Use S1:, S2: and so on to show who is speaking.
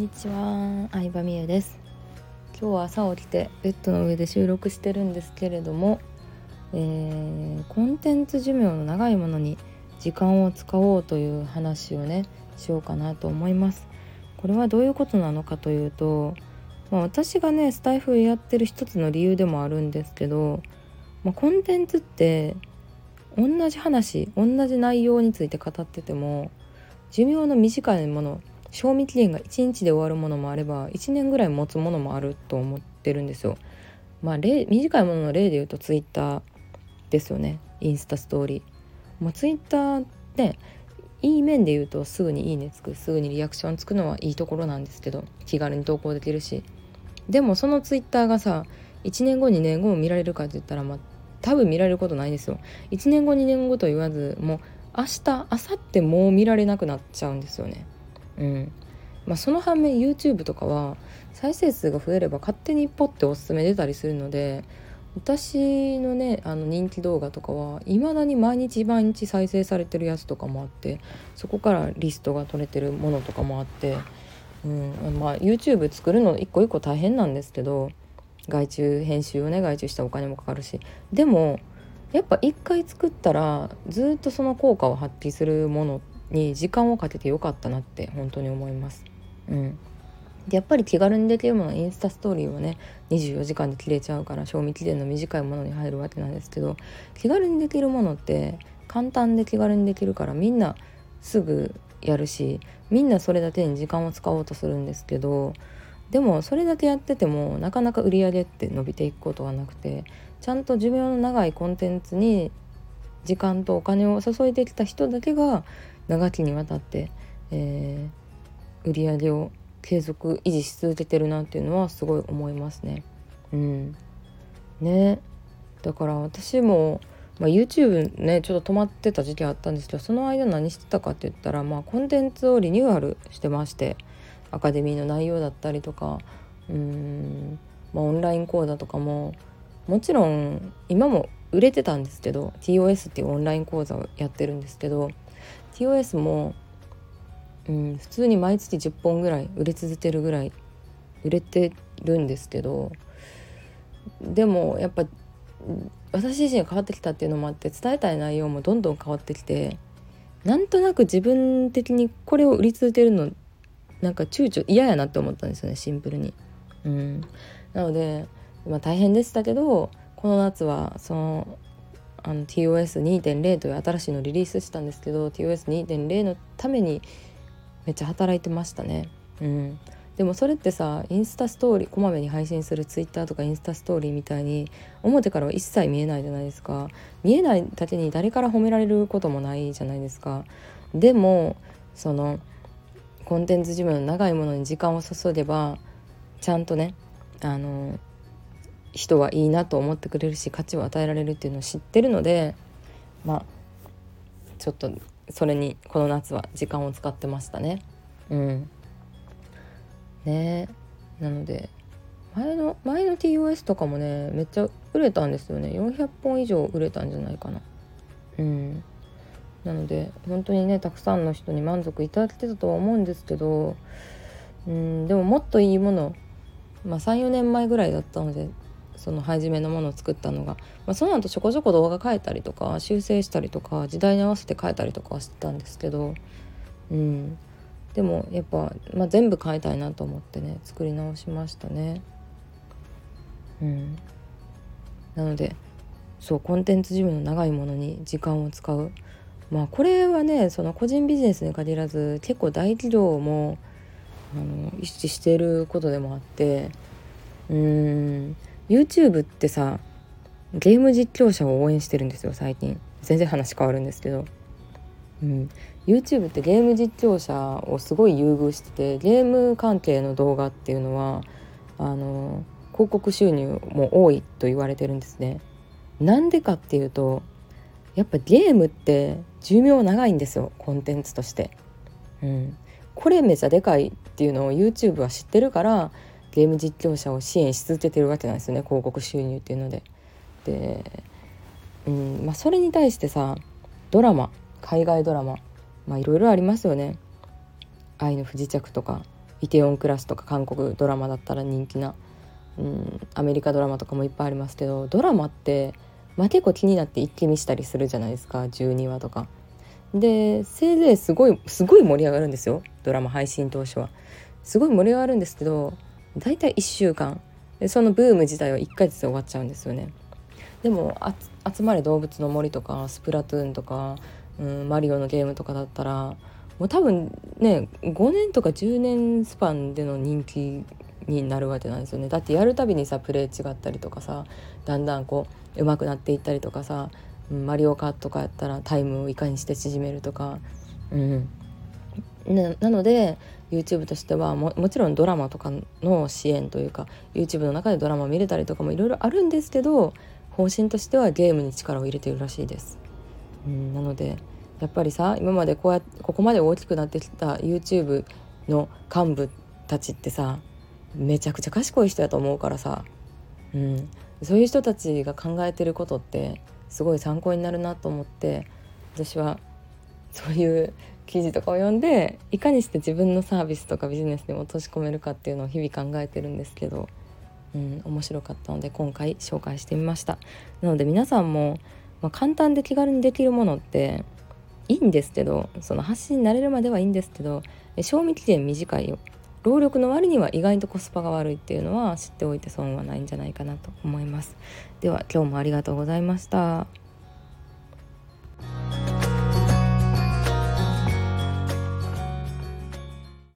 S1: んにちは、相葉美優です。今日は朝起きてベッドの上で収録してるんですけれども、えー、コンテンツ寿命の長いものに時間を使おうという話をねしようかなと思います。これはどういうことなのかというと、まあ、私がねスタイフやってる一つの理由でもあるんですけど、まあ、コンテンツって同じ話同じ内容について語ってても寿命の短いもの賞味期限が1日で終わるものもあれば1年ぐらい持つものもあると思ってるんですよ。まあ例短いものの例で言うとツイッターですよねインスタストーリー。まあ、ツイッターねいい面で言うとすぐにいいねつくすぐにリアクションつくのはいいところなんですけど気軽に投稿できるしでもそのツイッターがさ1年後2年後も見られるかって言ったらまあ多分見られることないですよ1年後2年後と言わずもう明日明後日もう見られなくなっちゃうんですよねうん。まあ、その反面 YouTube とかは再生数が増えれば勝手にポッておすすめ出たりするので私のねあの人気動画とかはいまだに毎日毎日再生されてるやつとかもあってそこからリストが取れてるものとかもあって、うん。まあ、YouTube 作るの一個一個大変なんですけど外注編集をね外注したお金もかかるし。でもやっぱ一回作ったらずっとその効果を発揮するものに時間をかけてよかったなって本当に思います。うん、やっぱり気軽にできるものインスタストーリーはね24時間で切れちゃうから賞味期限の短いものに入るわけなんですけど気軽にできるものって簡単で気軽にできるからみんなすぐやるしみんなそれだけに時間を使おうとするんですけどでもそれだけやっててもなかなか売り上げって伸びていくことはなくてちゃんと寿命の長いコンテンツに時間とお金を注いできた人だけが長きにわたって、えー、売り上げを継続維持し続けてるなっていうのはすごい思いますね。うん、ね。だから私も、まあ、YouTube ねちょっと止まってた時期あったんですけどその間何してたかって言ったら、まあ、コンテンツをリニューアルしてましてアカデミーの内容だったりとかうん、まあ、オンライン講座とかももちろん今も売れてたんですけど TOS っていうオンライン講座をやってるんですけど TOS も、うん、普通に毎月10本ぐらい売れ続けるぐらい売れてるんですけどでもやっぱ私自身が変わってきたっていうのもあって伝えたい内容もどんどん変わってきてなんとなく自分的にこれを売り続けるのなんか躊躇嫌やなって思ったんですよねシンプルに。うん、なので、まあ、大変でしたけどこの夏はその TOS2.0 という新しいのリリースしたんですけど TOS2.0 のためにめっちゃ働いてましたね。うん、でもそれってさインスタストーリーこまめに配信する Twitter とかインスタストーリーみたいに表からは一切見えないじゃないですか。見えないだけに誰から褒められることもないじゃないですか。でもそのコンテンツ寿命の長いものに時間を注げばちゃんとねあの人はいいなと思ってくれるし価値を与えられるっていうのを知ってるのでまあちょっとそれにこの夏は時間を使ってましたね。うんねなので前の前の TOS とかもねめっちゃ売れたんですよね400本以上売れたんじゃないかな。うんなので本当にねたくさんの人に満足いただけてたとは思うんですけどうんでももっといいものまあ34年前ぐらいだったのでその初めのものを作ったのが、まあ、その後ちょこちょこ動画変えたりとか修正したりとか時代に合わせて変えたりとかはしてたんですけどうん。でもやっぱ、まあ、全部変えたいなと思ってね作り直しましたね。うん。なのでそうコンテンツ寿命の長いものに時間を使う。まあこれはねその個人ビジネスに限らず結構大企業もあの意識していることでもあってうーん。YouTube ってさゲーム実況者を応援してるんですよ最近。全然話変わるんですけど、うん、YouTube ってゲーム実況者をすごい優遇しててゲーム関係の動画っていうのはあの広告収入も多いと言われてるんですね。なんでかっていうとやっぱゲームって寿命長いんですよコンテンツとして、うん、これめちゃでかいっていうのを YouTube は知ってるからゲーム実況者を支援し続けてるわけなんですよね広告収入っていうので。で、うんまあ、それに対してさドラマ海外ドラマまあいろいろありますよね。愛の不時着とかイテオンクラスとか韓国ドラマだったら人気な、うん、アメリカドラマとかもいっぱいありますけどドラマって、まあ、結構気になって一気見したりするじゃないですか12話とか。でせいぜいすごいすごい盛り上がるんですよドラマ配信当初は。すごい盛り上がるんですけど大体1週間。でそのブーム自体は1回ずつ終わっちゃうんですよね。でも「集まれ動物の森」とか「スプラトゥーン」とか、うん、マリオのゲームとかだったらもう多分ね5年とか10年スパンでの人気になるわけなんですよね。だってやるたびにさプレイ違ったりとかさだんだんこう上手くなっていったりとかさマリオカートとかやったらタイムをいかにして縮めるとか、うん、ななので YouTube としてはもちろんドラマとかの支援というか YouTube の中でドラマ見れたりとかもいろいろあるんですけど方針としてはゲームに力を入れてるらしいです。うん、なのでやっぱりさ今までこうやってここまで大きくなってきた YouTube の幹部たちってさめちゃくちゃ賢い人やと思うからさ、うん、そういう人たちが考えてることってすごい参考になるなと思って私はそういう記事とかを読んでいかにして自分のサービスとかビジネスに落とし込めるかっていうのを日々考えてるんですけど、うん、面白かったので今回紹介してみました。なので皆さんも、まあ、簡単で気軽にできるものっていいんですけどその発信になれるまではいいんですけど賞味期限短いよ。労力の割には意外とコスパが悪いっていうのは知っておいて損はないんじゃないかなと思います。では今日もありがとうございました。